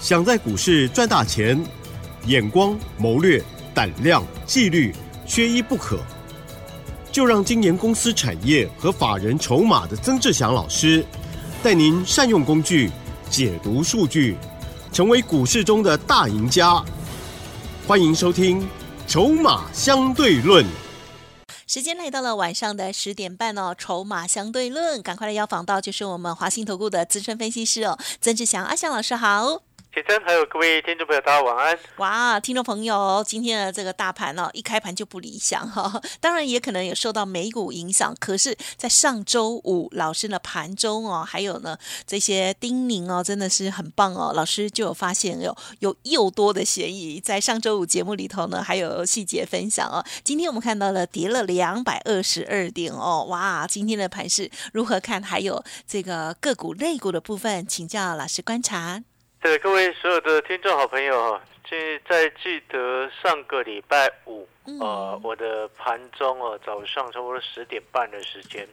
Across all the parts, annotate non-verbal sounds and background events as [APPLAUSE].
想在股市赚大钱，眼光、谋略、胆量、纪律，缺一不可。就让今年公司产业和法人筹码的曾志祥老师，带您善用工具，解读数据，成为股市中的大赢家。欢迎收听《筹码相对论》。时间来到了晚上的十点半哦，筹码相对论，赶快来邀访到就是我们华信投顾的资深分析师哦，曾志祥阿祥老师好。真，还有各位听众朋友，大家晚安。哇，听众朋友，今天的这个大盘呢，一开盘就不理想哈。当然也可能有受到美股影响，可是，在上周五老师的盘中哦，还有呢这些叮咛哦，真的是很棒哦。老师就有发现有有又多的嫌疑，在上周五节目里头呢，还有细节分享哦。今天我们看到了跌了两百二十二点哦，哇，今天的盘是如何看？还有这个个股类股的部分，请教老师观察。对各位所有的听众好朋友哈，记在记得上个礼拜五，呃，我的盘中哦，早上差不多十点半的时间，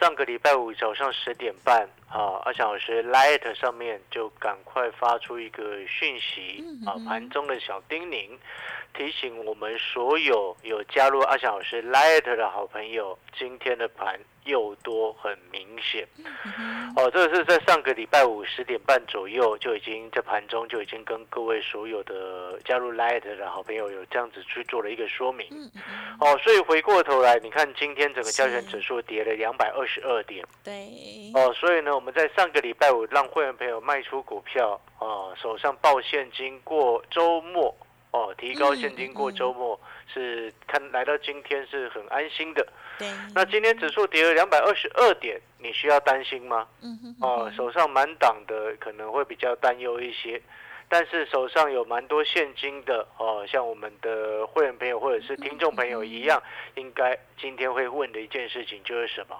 上个礼拜五早上十点半，啊，阿翔老师 Light 上面就赶快发出一个讯息啊，盘中的小叮咛，提醒我们所有有加入阿翔老师 Light 的好朋友，今天的盘。又多很明显，哦，这个是在上个礼拜五十点半左右就已经在盘中就已经跟各位所有的加入 Light 的好朋友有这样子去做了一个说明，哦，所以回过头来，你看今天整个交权指数跌了两百二十二点，对，哦，所以呢，我们在上个礼拜五让会员朋友卖出股票，哦，手上报现金过周末，哦，提高现金过周末。是看来到今天是很安心的，对。那今天指数跌了两百二十二点，你需要担心吗？嗯哼。哦，手上满档的可能会比较担忧一些，但是手上有蛮多现金的哦，像我们的会员朋友或者是听众朋友一样，应该今天会问的一件事情就是什么？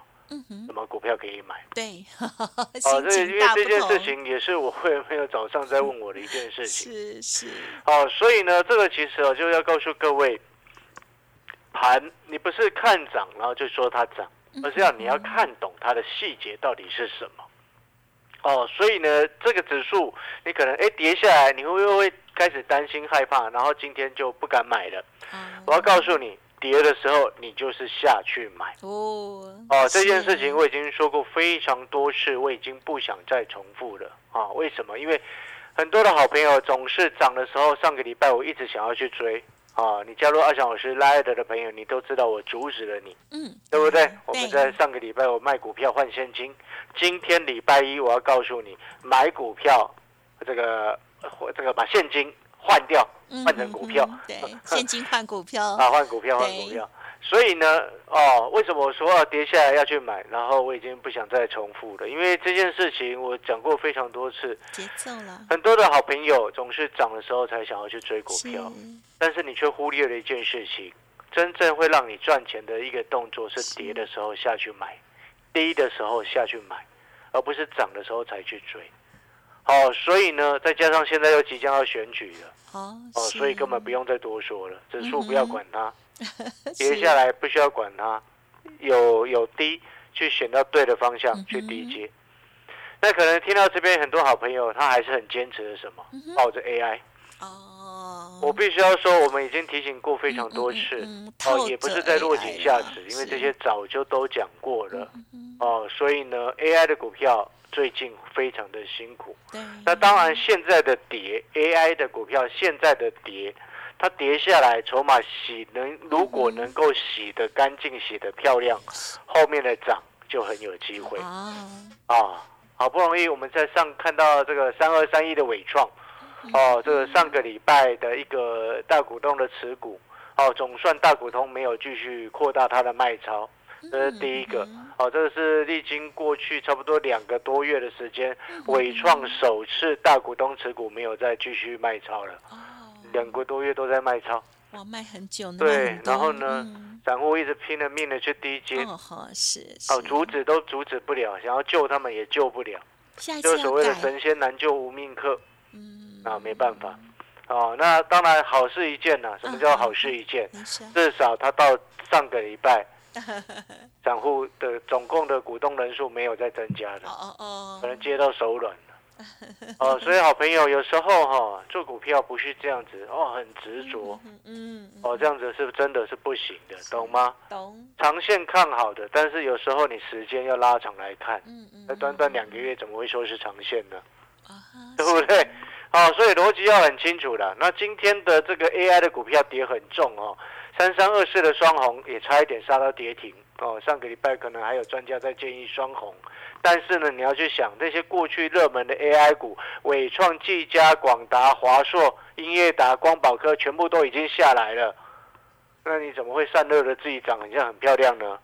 什么股票可以买？对。[LAUGHS] 哦，这因为这件事情也是我会员朋友早上在问我的一件事情。[LAUGHS] 是是。哦，所以呢，这个其实哦就要告诉各位。盘，你不是看涨然后就说它涨，而是要你要看懂它的细节到底是什么。哦，所以呢，这个指数你可能哎跌下来，你会不会开始担心害怕，然后今天就不敢买了？我要告诉你，跌的时候你就是下去买。哦哦，这件事情我已经说过非常多次，我已经不想再重复了啊！为什么？因为很多的好朋友总是涨的时候，上个礼拜我一直想要去追。啊，你加入阿翔老师拉的的朋友，你都知道我阻止了你，嗯，对不对？我们在上个礼拜我卖股票换现金，今天礼拜一我要告诉你买股票，这个这个把现金换掉，换成股票，对，现金换股票 [LAUGHS] 啊，换股票换股票。所以呢，哦，为什么我说要跌下来要去买？然后我已经不想再重复了，因为这件事情我讲过非常多次。节奏了。很多的好朋友总是涨的时候才想要去追股票，但是你却忽略了一件事情：真正会让你赚钱的一个动作是跌的时候下去买，低的时候下去买，而不是涨的时候才去追。好，所以呢，再加上现在又即将要选举了，哦，所以根本不用再多说了，指数不要管它。[LAUGHS] 跌下来不需要管它，有有低去选到对的方向去低接。那可能听到这边很多好朋友，他还是很坚持的什么，抱着 AI。哦，我必须要说，我们已经提醒过非常多次，哦，也不是在落井下石，因为这些早就都讲过了。哦，所以呢，AI 的股票最近非常的辛苦。那当然现在的跌，AI 的股票现在的跌。它跌下来，筹码洗能如果能够洗得干净、洗得漂亮，后面的涨就很有机会啊！啊，好不容易我们在上看到这个三二三一的伟创，哦，这个上个礼拜的一个大股东的持股，哦，总算大股东没有继续扩大他的卖超，这是第一个。哦，这个是历经过去差不多两个多月的时间，伟创首次大股东持股没有再继续卖超了。两个多月都在卖超，哇，卖很久。对，然后呢，散户一直拼了命的去低接，哦，是，哦，阻止都阻止不了，想要救他们也救不了，就所谓的神仙难救无命客，嗯，啊，没办法，哦，那当然好事一件呐，什么叫好事一件？至少他到上个礼拜，[LAUGHS] 散户的总共的股东人数没有再增加的，哦哦哦，可能接到手软了，[LAUGHS] 哦，所以好朋友有时候哈做股票不是这样子哦，很执着，嗯嗯，哦，这样子是真的是不行的，懂吗？懂，长线看好的，但是有时候你时间要拉长来看，嗯嗯，那短短两个月怎么会说是长线呢？啊，对不对？好，所以逻辑要很清楚的。那今天的这个 AI 的股票跌很重哦，三三二四的双红也差一点杀到跌停哦。上个礼拜可能还有专家在建议双红，但是呢，你要去想那些过去热门的 AI 股，伟创、技嘉、广达、华硕、英业达、光宝科，全部都已经下来了。那你怎么会散热的自己涨很像很漂亮呢？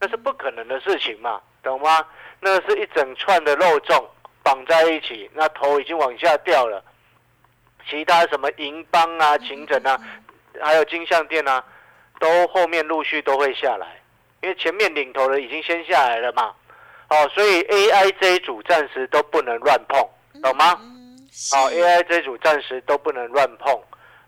那是不可能的事情嘛，懂吗？那是一整串的肉粽绑在一起，那头已经往下掉了。其他什么银邦啊、秦城啊，还有金相店啊，都后面陆续都会下来，因为前面领头的已经先下来了嘛。哦，所以 AI 这一组暂时都不能乱碰，懂吗？嗯，哦，AI 这一组暂时都不能乱碰。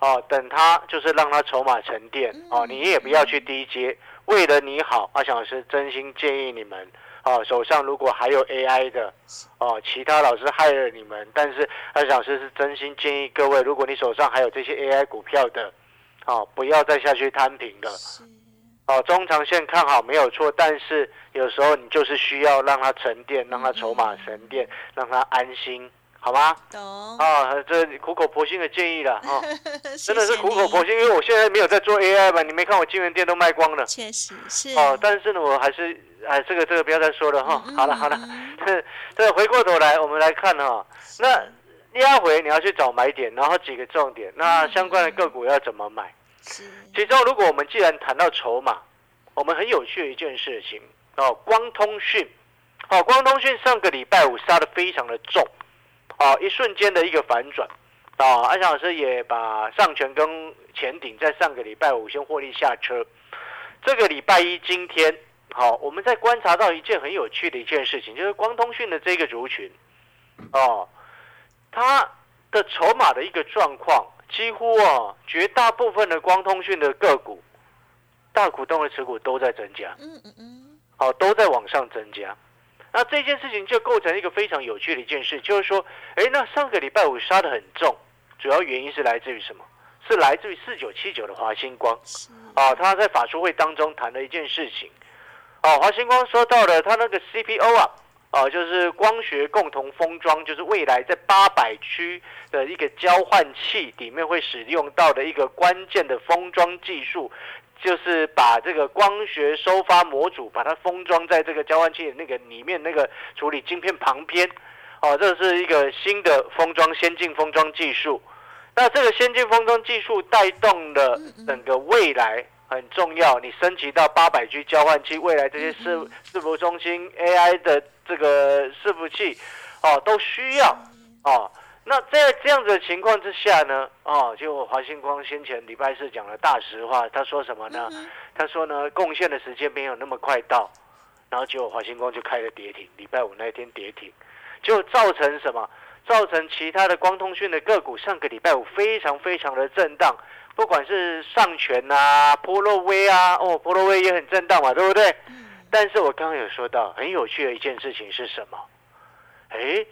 哦，等它就是让它筹码沉淀。哦，你也不要去低接。为了你好，阿翔老师真心建议你们，哦，手上如果还有 AI 的，哦，其他老师害了你们，但是阿翔老师是真心建议各位，如果你手上还有这些 AI 股票的，哦，不要再下去摊平了。是，哦，中长线看好没有错，但是有时候你就是需要让它沉淀，让它筹码沉淀，让它安心，好吗？懂，啊，这苦口婆心的建议了啊，[LAUGHS] 真的是苦口婆心，因为我现在没有在做 AI 嘛，你没看我金源店都卖光了。确实是。哦，但是呢，我还是哎，这个这个不要再说了哈。嗯好了好了。嗯，这 [LAUGHS] 这回过头来，我们来看哈，那压回你要去找买点，然后几个重点，那相关的个股要怎么买？是，其中，如果我们既然谈到筹码，我们很有趣的一件事情哦，光通讯，哦，光通讯上个礼拜五杀的非常的重，哦，一瞬间的一个反转，啊，安翔老师也把上权跟前顶在上个礼拜五先获利下车，这个礼拜一今天，好、我们在观察到一件很有趣的一件事情，就是光通讯的这个族群，哦，它的筹码的一个状况，几乎啊，绝大部分的光通讯的个股，大股东的持股都在增加，嗯嗯嗯，好、都在往上增加。那这件事情就构成一个非常有趣的一件事，就是说，哎，那上个礼拜五杀的很重，主要原因是来自于什么？是来自于四九七九的华星光。啊，他在法说会当中谈了一件事情。啊，华星光说到了他那个 CPO 啊，啊，就是光学共同封装，就是未来在八百区的一个交换器里面会使用到的一个关键的封装技术，就是把这个光学收发模组把它封装在这个交换器的那个里面那个处理晶片旁边。哦、这是一个新的封装先进封装技术。那这个先进封装技术带动了整个未来很重要，你升级到八百 G 交换器，未来这些伺伺服中心 AI 的这个伺服器，哦，都需要哦。那在这样子的情况之下呢，哦，就华星光先前礼拜四讲了大实话，他说什么呢？他说呢，贡献的时间没有那么快到，然后结果华星光就开了跌停，礼拜五那一天跌停，就造成什么？造成其他的光通讯的个股上个礼拜五非常非常的震荡，不管是上权啊、波洛威啊，哦，波洛威也很震荡嘛，对不对？但是我刚刚有说到很有趣的一件事情是什么？哎，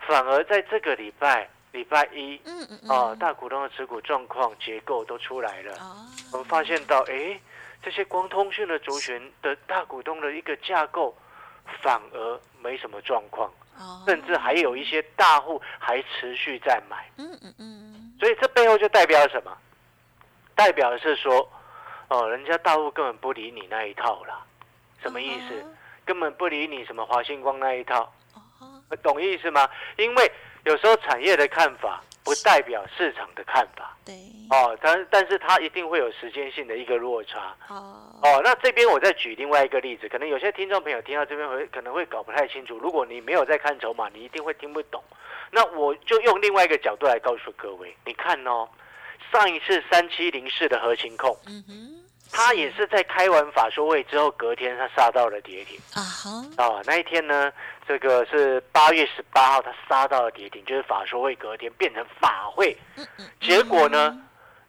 反而在这个礼拜礼拜一嗯嗯嗯，啊，大股东的持股状况结构都出来了。哦，我们发现到，哎，这些光通讯的族群的大股东的一个架构，反而没什么状况，哦，甚至还有一些大户还持续在买，嗯嗯嗯，所以这背后就代表什么？代表的是说，哦，人家大户根本不理你那一套啦，什么意思？哦根本不理你什么华星光那一套，哦，懂意思吗？因为有时候产业的看法不代表市场的看法。对，哦，但但是它一定会有时间性的一个落差。哦，哦，那这边我再举另外一个例子，可能有些听众朋友听到这边会可能会搞不太清楚。如果你没有在看筹码，你一定会听不懂。那我就用另外一个角度来告诉各位，你看哦，上一次三七零四的核情控，嗯哼，它也是在开完法说会之后，隔天它杀到了跌停。啊那一天呢，这个是八月十八号，它杀到了跌停，就是法说会隔天变成法会。嗯嗯，结果呢，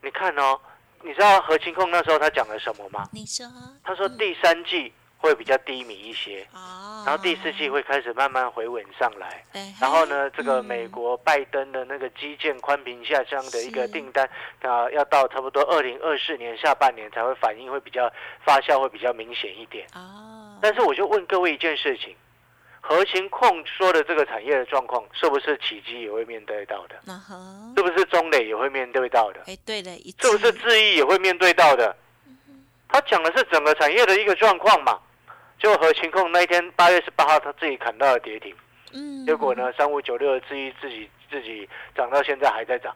你看哦，你知道何清控那时候他讲了什么吗？你说，他说第三季会比较低迷一些，哦，然后第四季会开始慢慢回稳上来。哎，然后呢，这个嗯美国拜登的那个基建宽频下降的一个是订单啊，要到差不多二零二四年下半年才会反应，会比较发酵，会比较明显一点。哦，但是我就问各位一件事情：核情控说的这个产业的状况，是不是起基也会面对到的？是不是中磊也会面对到的？哎，对的，一是不是智毅也会面对到的？他讲的是整个产业的一个状况嘛。就核情控那一天八月十八号，他自己砍到了跌停。嗯，结果呢，三五九六的智毅自己自己涨到现在还在涨。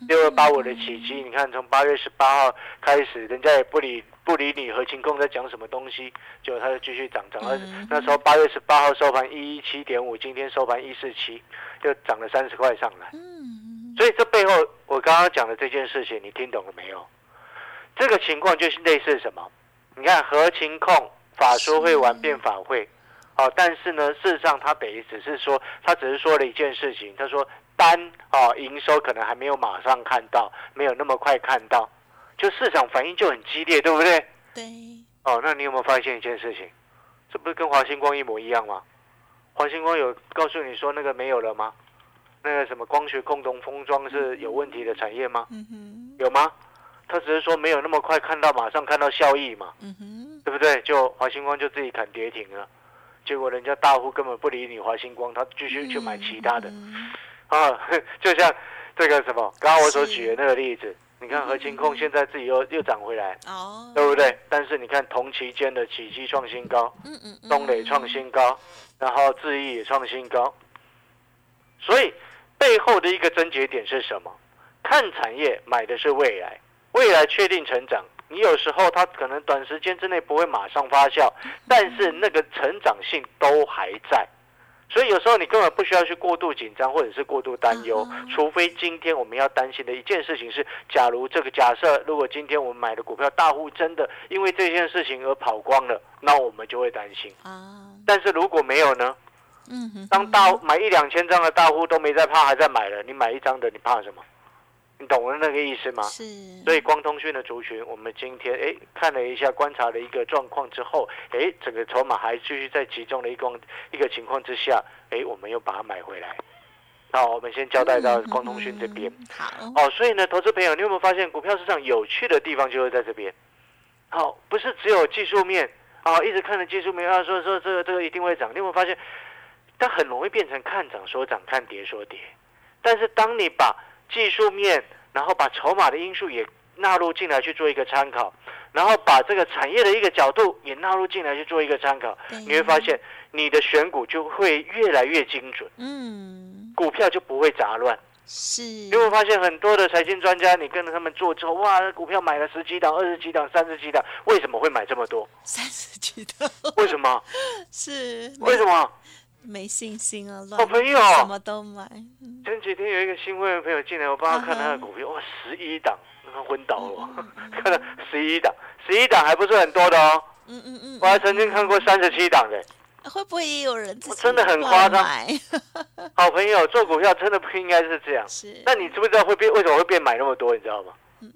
嗯？六二八五的起基，你看从八月十八号开始，人家也不理不理你核情控在讲什么东西，结果它就继续涨，涨那时候八月十八号收盘一一七点五，今天收盘一四七，就涨了三十块上来。嗯，所以这背后我刚刚讲的这件事情，你听懂了没有？这个情况就是类似什么？你看和情控法说会完变法会，哦，但是呢，事实上他等于只是说，他只是说了一件事情，他说单哦营收可能还没有马上看到，没有那么快看到，就市场反应就很激烈，对不对？对，哦，那你有没有发现一件事情？这不是跟华星光一模一样吗？华星光有告诉你说那个没有了吗？那个什么光学共同封装是有问题的产业吗？嗯哼，有吗？他只是说没有那么快看到，马上看到效益嘛，嗯哼，对不对？就华星光就自己砍跌停了，结果人家大户根本不理你华星光，他继续去买其他的嗯啊，[LAUGHS] 就像这个什么，刚刚我所是举的那个例子，你看核情控现在自己又又涨回来，哦，对不对？但是你看同期间的起基创新高，嗯嗯嗯，东磊创新高，然后智毅也创新高，所以背后的一个症结点是什么？看产业买的是未来，未来确定成长。你有时候它可能短时间之内不会马上发酵，但是那个成长性都还在。所以有时候你根本不需要去过度紧张或者是过度担忧除非今天我们要担心的一件事情是，假如这个假设，如果今天我们买的股票大户真的因为这件事情而跑光了，那我们就会担心。啊，但是如果没有呢？嗯哼，当大买一两千张的大户都没在怕，还在买了，你买一张的，你怕什么？你懂了那个意思吗？是，所以光通讯的族群，我们今天哎看了一下观察了一个状况之后，哎，整个筹码还继续在集中的一个一个情况之下，哎，我们又把它买回来。好，我们先交代到光通讯这边。嗯，好，哦，所以呢，投资朋友，你有没有发现股票市场有趣的地方就是在这边？好、不是只有技术面啊、一直看着技术面，啊，说说这个这个一定会涨。你有没有发现，它很容易变成看涨说涨，看跌说跌。但是当你把技术面，然后把筹码的因素也纳入进来去做一个参考，然后把这个产业的一个角度也纳入进来去做一个参考，你会发现你的选股就会越来越精准，嗯，股票就不会杂乱。是，你有没有发现很多的财经专家，你跟着他们做之后，哇，股票买了十几档、二十几档、三十几档，为什么会买这么多？三十几档，为什么？[LAUGHS] 是，为什么？没信心啊？乱好朋友什么都买，嗯前几天有一个新会员朋友进来，我帮他看他的股嗯票，哇，十一档，他昏倒了，[LAUGHS] 看到十一档，十一档还不是很多的哦，嗯嗯嗯，我还曾经看过三十七档的。会不会也有人自己真的很夸张？[LAUGHS] 好朋友做股票真的不应该是这样。是，那你知不知道会变？为什么会变买那么多？你知道吗？嗯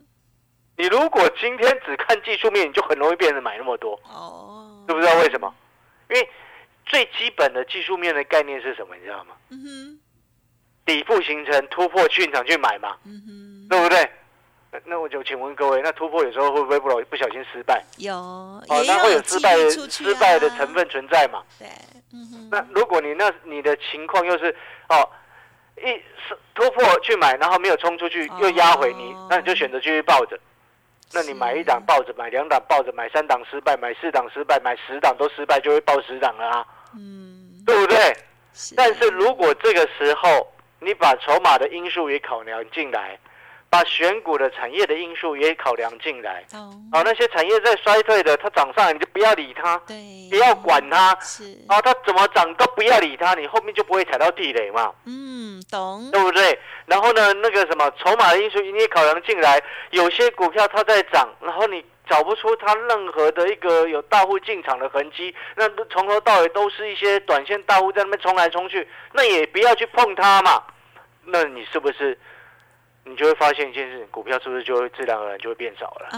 你如果今天只看技术面，你就很容易变成买那么多。哦，知不知道为什么？因为最基本的技术面的概念是什么？你知道吗？嗯哼，底部形成突破进场去买嘛，嗯哼，对不对？那那我就请问各位，那突破有时候会不会不不小心失败？有，哦，也那会有失败的失败的啊成分存在嘛？对，嗯哼，那如果你那你的情况又是哦，一是突破去买，然后没有冲出去又压回你，哦那你就选择继续抱着。那你是买一档抱着，买两档抱着，买三档失败，买四档失败，买十档都失败，就会抱十档了啊，嗯，对不对？是。但是如果这个时候你把筹码的因素也考量进来，把选股的产业的因素也考量进来，懂，哦，那些产业在衰退的，它涨上来你就不要理它，对，不要管它，是，啊，它怎么涨都不要理它，你后面就不会踩到地雷嘛，嗯，懂，对不对？然后呢，那个什么筹码的因素你也考量进来，有些股票它在涨，然后你找不出它任何的一个有大户进场的痕迹，那从头到尾都是一些短线大户在那边冲来冲去，那也不要去碰它嘛。那你是不是你就会发现一件事情，股票是不是就会自然而然就会变少了？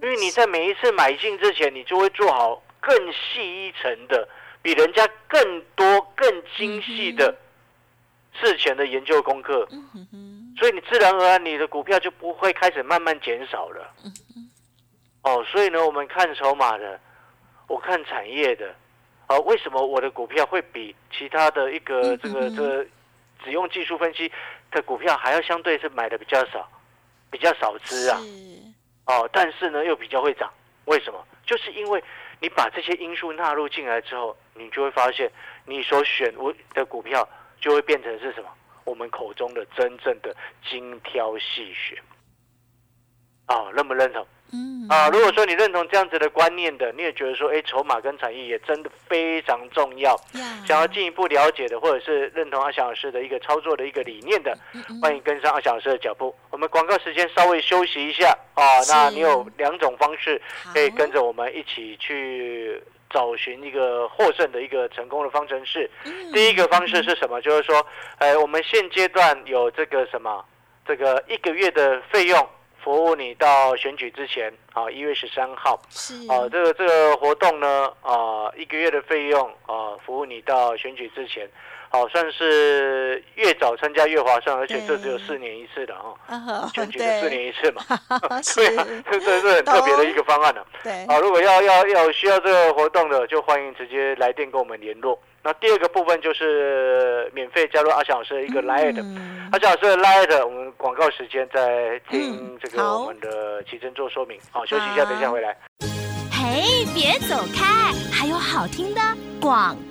因为你在每一次买进之前，你就会做好更细一层的，比人家更多、更精细的事前的研究功课，所以你自然而然你的股票就不会开始慢慢减少了。哦，所以呢，我们看筹码的，我看产业的，啊，为什么我的股票会比其他的一个这个这个只用技术分析的股票还要相对是买的比较少，比较少资啊？哦，但是呢又比较会涨，为什么？就是因为你把这些因素纳入进来之后，你就会发现你所选我的股票就会变成是什么？我们口中的真正的精挑细选。啊，认不认同？嗯啊，如果说你认同这样子的观念的，你也觉得说，哎，筹码跟产业也真的非常重要。想要进一步了解的，或者是认同阿翔老师的一个操作的一个理念的，欢迎跟上阿翔老师的脚步。我们广告时间稍微休息一下啊。那你有两种方式可以跟着我们一起去找寻一个获胜的一个成功的方程式。第一个方式是什么？就是说，哎，我们现阶段有这个什么，这个一个月的费用。服务你到选举之前，啊，一月十三号，是。啊，这个这个活动呢，啊，一个月的费用，啊，服务你到选举之前，好，算是越早参加越划算，而且这只有四年一次的啊，选举的四年一次嘛，[LAUGHS] [LAUGHS] 对啊，这这是很特别的一个方案了，对，啊，如果要要要需要这个活动的，就欢迎直接来电跟我们联络。那第二个部分就是免费加入阿翔老师的一个 Light，阿翔老师的 Light，我们广告时间在听这个我们的奇珍做说明，好，休息一下，等一下回来。嘿，别走开，还有好听的广告。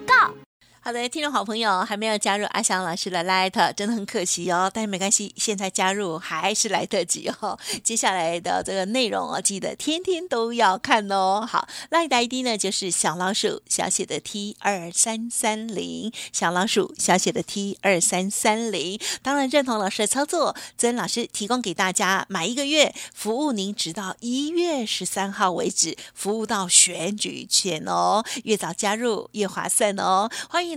好的，听众好朋友还没有加入阿翔老师的 Light，真的很可惜哦。但是没关系，现在加入还是来得及哦。接下来的这个内容哦，记得天天都要看哦。好，Light ID 呢就是小老鼠小写的 T 二三三零，小老鼠小写的 T 二三三零。当然认同老师的操作，曾老师提供给大家买一个月服务，您直到一月十三号为止，服务到选举前哦。越早加入越划算哦。欢迎。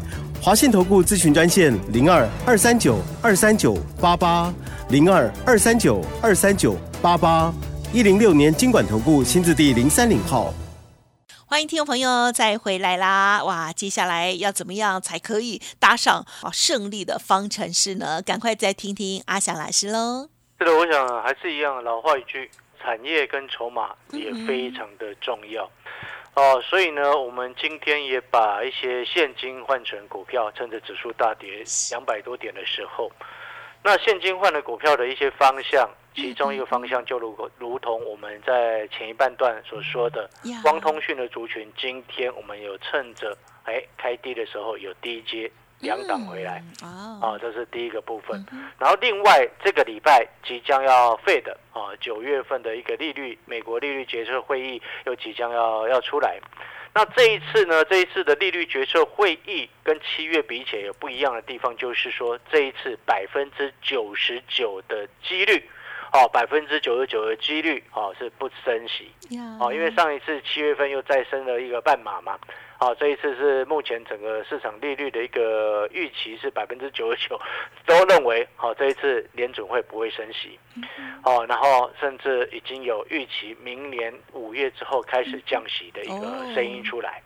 华信投顾咨询专线零二二三九二三九八八零二二三九二三九八八一零六年经管投顾新字第零三零号，欢迎听众朋友再回来啦！哇，接下来要怎么样才可以搭上啊胜利的方程式呢？赶快再听听阿翔老师喽。是的，我想还是一样，老话一句，产业跟筹码也非常的重要。哦，所以呢，我们今天也把一些现金换成股票，趁着指数大跌两百多点的时候，那现金换的股票的一些方向，其中一个方向就如如同我们在前一半段所说的，光通讯的族群，今天我们有趁着哎开低的时候有低阶。两档回来，啊，这是第一个部分。然后另外这个礼拜即将要废的啊，九月份的一个利率，美国利率决策会议又即将要要出来。那这一次呢，这一次的利率决策会议跟七月比起来有不一样的地方，就是说这一次百分之九十九的几率，哦，百分之九十九的几率，哦是不升息，哦，因为上一次七月份又再升了一个半码嘛。好，这一次是目前整个市场利率的一个预期是百分之九十九，都认为好这一次联准会不会升息，好，然后甚至已经有预期明年五月之后开始降息的一个声音出来。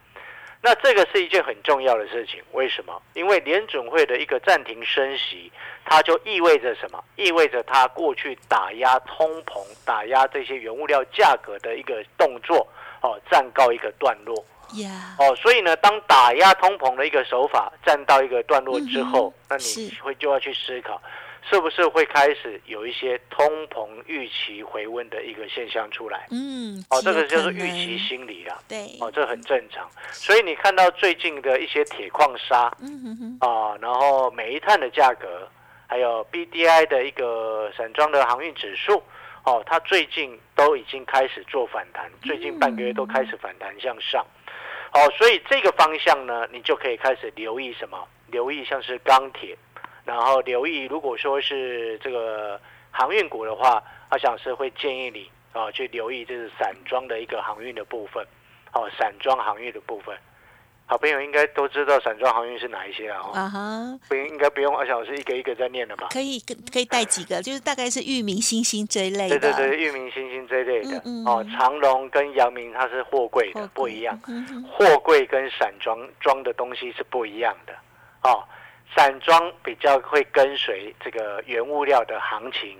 那这个是一件很重要的事情，为什么？因为联准会的一个暂停升息，它就意味着什么？意味着它过去打压通膨、打压这些原物料价格的一个动作，哦，暂告一个段落。哦，所以呢，当打压通膨的一个手法站到一个段落之后，那你会就要去思考，是不是会开始有一些通膨预期回温的一个现象出来？嗯，哦，这个就是预期心理啊。对，哦，这很正常。所以你看到最近的一些铁矿砂，嗯哼哼，啊，然后煤炭的价格，还有 B D I 的一个散装的航运指数，哦，它最近都已经开始做反弹，最近半个月都开始反弹向上。哦，所以这个方向呢，你就可以开始留意什么？留意像是钢铁，然后留意如果说是这个航运股的话，阿翔是会建议你啊去留意就是散装的一个航运的部分，哦，散装航运的部分。好朋友应该都知道散装航运是哪一些啊？啊哈，不应应该不用阿翔老师一个一个在念了吧？可以，可以带几个，就是大概是域名、星星这一类的。对对对，域名、星星这一类的。哦，长隆跟阳明它是货柜的，不一样。货柜跟散装装的东西是不一样的。哦，散装比较会跟随这个原物料的行情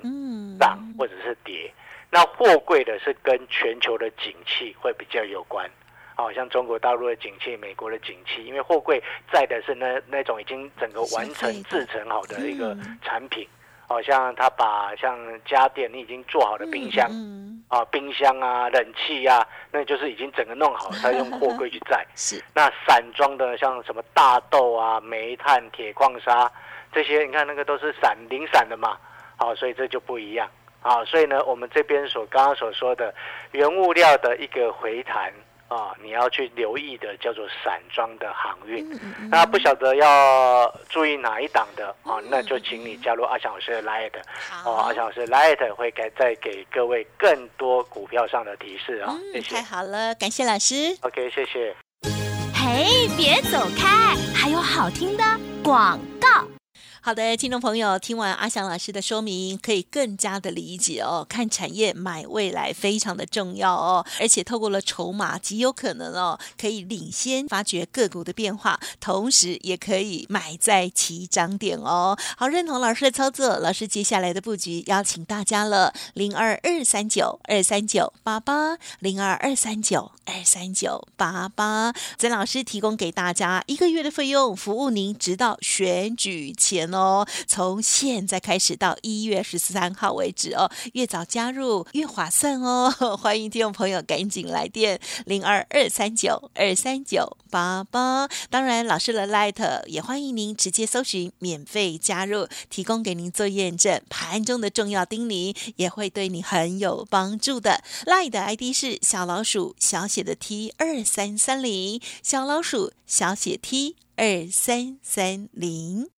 涨或者是跌，那货柜的是跟全球的景气会比较有关。哦，像中国大陆的景气、美国的景气，因为货柜载的是那那种已经整个完成制成好的一个产品，哦，像他把像家电你已经做好的冰箱，啊，冰箱啊、冷气啊，那就是已经整个弄好，他用货柜去载。[LAUGHS] 是。那散装的像什么大豆啊、煤炭、铁矿砂这些，你看那个都是散零散的嘛，好，所以这就不一样。啊，所以呢，我们这边所刚刚所说的原物料的一个回弹。啊，你要去留意的叫做散装的航运，那不晓得要注意哪一档的啊？那就请你加入阿强老师的 Light，哦，阿强老师 Light 会给再给各位更多股票上的提示啊！谢谢，太好了，感谢老师。OK，谢谢。嘿，别走开，还有好听的广告。好的，听众朋友，听完阿翔老师的说明，可以更加的理解哦。看产业买未来非常的重要哦，而且透过了筹码，极有可能哦，可以领先发掘个股的变化，同时也可以买在起涨点哦。好，认同老师的操作，老师接下来的布局邀请大家了：零二二三九二三九八八，零二二三九二三九八八。曾老师提供给大家一个月的费用，服务您直到选举前。哦，从现在开始到一月十三号为止哦，越早加入越划算哦。[LAUGHS] 欢迎听众朋友赶紧来电零二二三九二三九八八。当然，老师的 Light 也欢迎您直接搜寻免费加入，提供给您做验证。盘中的重要叮咛也会对你很有帮助的。Light 的 ID 是小老鼠小写的 T 二三三零，小老鼠小写 T 二三三零。